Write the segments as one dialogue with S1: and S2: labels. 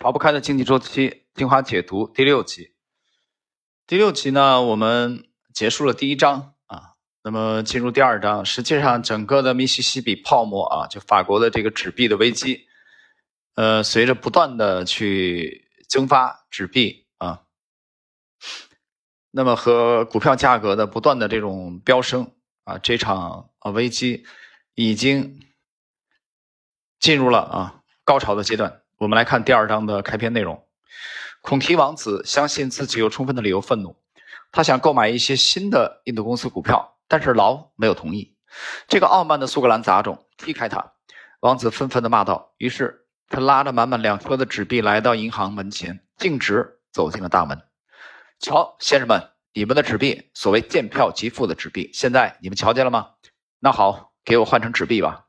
S1: 逃不开的经济周期精华解读第六集。第六集呢，我们结束了第一章啊，那么进入第二章。实际上，整个的密西西比泡沫啊，就法国的这个纸币的危机，呃，随着不断的去增发纸币啊，那么和股票价格的不断的这种飙升啊，这场啊危机已经进入了啊高潮的阶段。我们来看第二章的开篇内容。孔提王子相信自己有充分的理由愤怒，他想购买一些新的印度公司股票，但是劳没有同意。这个傲慢的苏格兰杂种踢开他，王子愤愤地骂道。于是他拉着满满两车的纸币来到银行门前，径直走进了大门。瞧，先生们，你们的纸币，所谓见票即付的纸币，现在你们瞧见了吗？那好，给我换成纸币吧，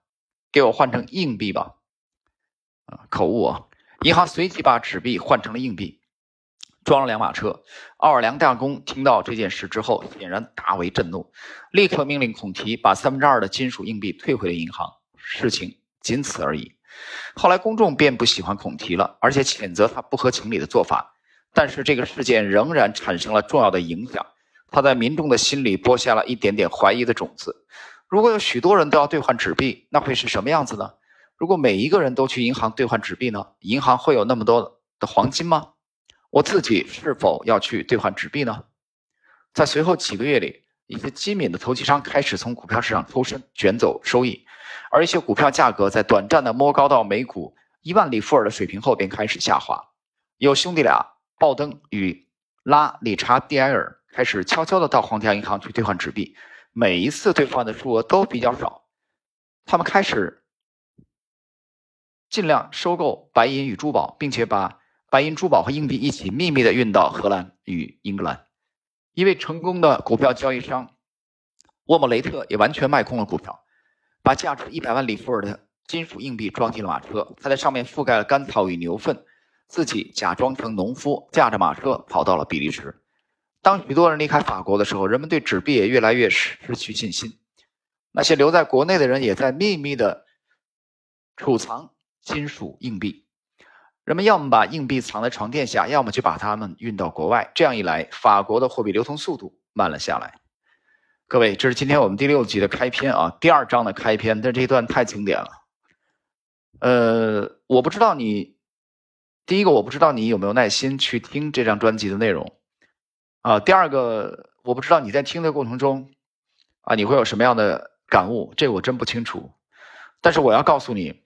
S1: 给我换成硬币吧。口误啊！银行随即把纸币换成了硬币，装了两马车。奥尔良大公听到这件事之后，显然大为震怒，立刻命令孔提把三分之二的金属硬币退回了银行。事情仅此而已。后来公众便不喜欢孔提了，而且谴责他不合情理的做法。但是这个事件仍然产生了重要的影响，他在民众的心里播下了一点点怀疑的种子。如果有许多人都要兑换纸币，那会是什么样子呢？如果每一个人都去银行兑换纸币呢？银行会有那么多的黄金吗？我自己是否要去兑换纸币呢？在随后几个月里，一些机敏的投机商开始从股票市场抽身，卷走收益，而一些股票价格在短暂的摸高到每股一万里弗尔的水平后，便开始下滑。有兄弟俩鲍登与拉理查蒂埃尔开始悄悄地到皇家银行去兑换纸币，每一次兑换的数额都比较少。他们开始。尽量收购白银与珠宝，并且把白银珠宝和硬币一起秘密的运到荷兰与英格兰。一位成功的股票交易商沃姆雷特也完全卖空了股票，把价值一百万里弗尔的金属硬币装进了马车，他在上面覆盖了干草与牛粪，自己假装成农夫，驾着马车跑到了比利时。当许多人离开法国的时候，人们对纸币也越来越失去信心。那些留在国内的人也在秘密的储藏。金属硬币，人们要么把硬币藏在床垫下，要么就把它们运到国外。这样一来，法国的货币流通速度慢了下来。各位，这是今天我们第六集的开篇啊，第二章的开篇。但这一段太经典了。呃，我不知道你，第一个我不知道你有没有耐心去听这张专辑的内容啊。第二个，我不知道你在听的过程中啊，你会有什么样的感悟？这我真不清楚。但是我要告诉你。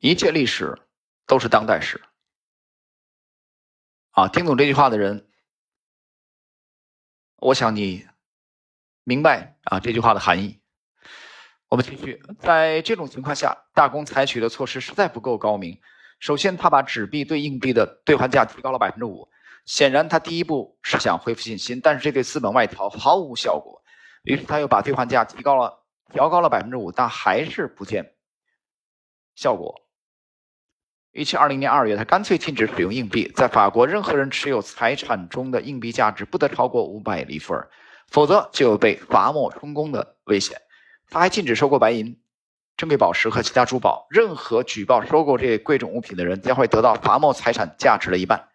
S1: 一切历史都是当代史啊！听懂这句话的人，我想你明白啊这句话的含义。我们继续，在这种情况下，大公采取的措施实在不够高明。首先，他把纸币对硬币的兑换价提高了百分之五。显然，他第一步是想恢复信心，但是这对资本外逃毫无效果。于是，他又把兑换价提高了，调高了百分之五，但还是不见效果。一七二零年二月，他干脆禁止使用硬币。在法国，任何人持有财产中的硬币价值不得超过五百里弗尔，否则就有被罚没充公的危险。他还禁止收购白银、珍贵宝石和其他珠宝。任何举报收购这些贵重物品的人，将会得到罚没财产价值的一半。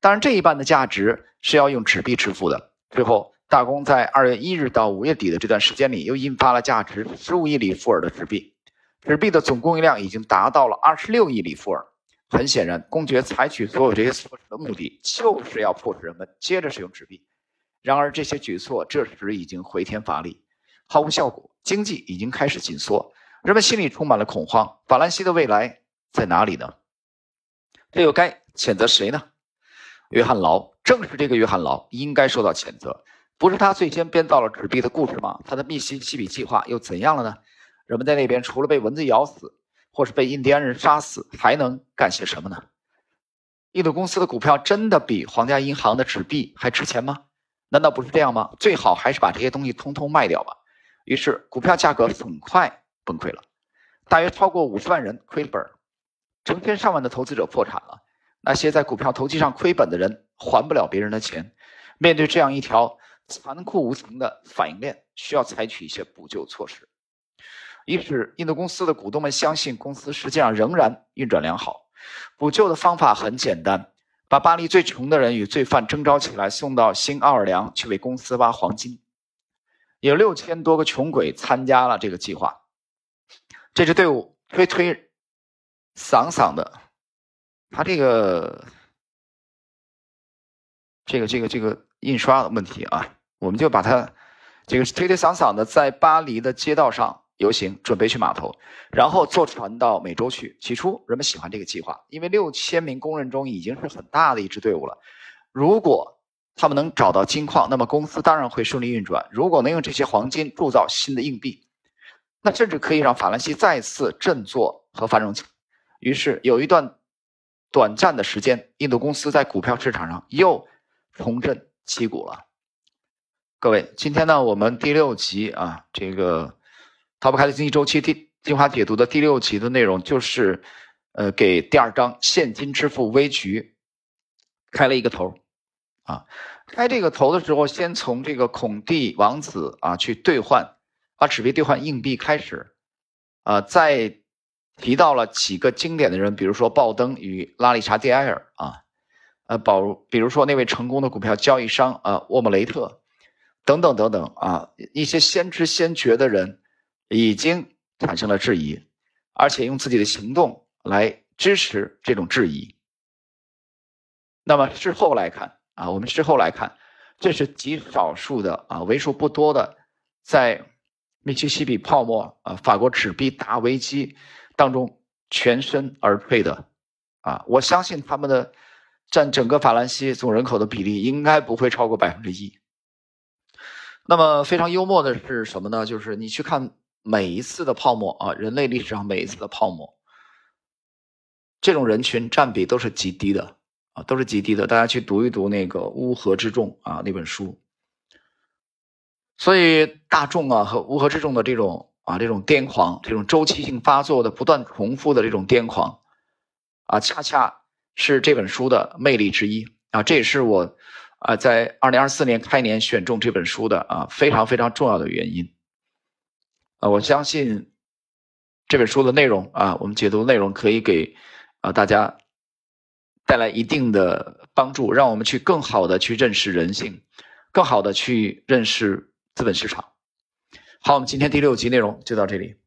S1: 当然，这一半的价值是要用纸币支付的。最后，大公在二月一日到五月底的这段时间里，又印发了价值十五亿里弗尔的纸币。纸币的总供应量已经达到了二十六亿里弗尔。很显然，公爵采取所有这些措施的目的，就是要迫使人们接着使用纸币。然而，这些举措这时已经回天乏力，毫无效果。经济已经开始紧缩，人们心里充满了恐慌。法兰西的未来在哪里呢？这又该谴责谁呢？约翰劳，正是这个约翰劳应该受到谴责。不是他最先编造了纸币的故事吗？他的密西西比计划又怎样了呢？人们在那边除了被蚊子咬死。或是被印第安人杀死，还能干些什么呢？印度公司的股票真的比皇家银行的纸币还值钱吗？难道不是这样吗？最好还是把这些东西通通卖掉吧。于是股票价格很快崩溃了，大约超过五十万人亏本，成千上万的投资者破产了。那些在股票投机上亏本的人还不了别人的钱，面对这样一条残酷无情的反应链，需要采取一些补救措施。一是印度公司的股东们相信公司实际上仍然运转良好。补救的方法很简单，把巴黎最穷的人与罪犯征召起来，送到新奥尔良去为公司挖黄金。有六千多个穷鬼参加了这个计划。这支队伍推推搡搡的，他这个这个这个这个印刷的问题啊，我们就把它这个推推搡搡的在巴黎的街道上。游行准备去码头，然后坐船到美洲去。起初人们喜欢这个计划，因为六千名工人中已经是很大的一支队伍了。如果他们能找到金矿，那么公司当然会顺利运转。如果能用这些黄金铸造新的硬币，那甚至可以让法兰西再次振作和繁荣起来。于是有一段短暂的时间，印度公司在股票市场上又重振旗鼓了。各位，今天呢，我们第六集啊，这个。逃不开的经济周期第精华解读的第六集的内容就是，呃，给第二章现金支付危局开了一个头啊。开这个头的时候，先从这个孔蒂王子啊去兑换，把纸币兑换硬币开始，啊，再提到了几个经典的人，比如说鲍登与拉里查蒂埃尔啊，呃，保，比如说那位成功的股票交易商啊沃姆雷特等等等等啊，一些先知先觉的人。已经产生了质疑，而且用自己的行动来支持这种质疑。那么事后来看啊，我们事后来看，这是极少数的啊，为数不多的，在密西西比泡沫啊、法国纸币大危机当中全身而退的啊，我相信他们的占整个法兰西总人口的比例应该不会超过百分之一。那么非常幽默的是什么呢？就是你去看。每一次的泡沫啊，人类历史上每一次的泡沫，这种人群占比都是极低的啊，都是极低的。大家去读一读那个《乌合之众》啊那本书。所以大众啊和乌合之众的这种啊这种癫狂，这种周期性发作的不断重复的这种癫狂，啊，恰恰是这本书的魅力之一啊。这也是我啊在二零二四年开年选中这本书的啊非常非常重要的原因。啊，我相信这本书的内容啊，我们解读内容可以给啊大家带来一定的帮助，让我们去更好的去认识人性，更好的去认识资本市场。好，我们今天第六集内容就到这里。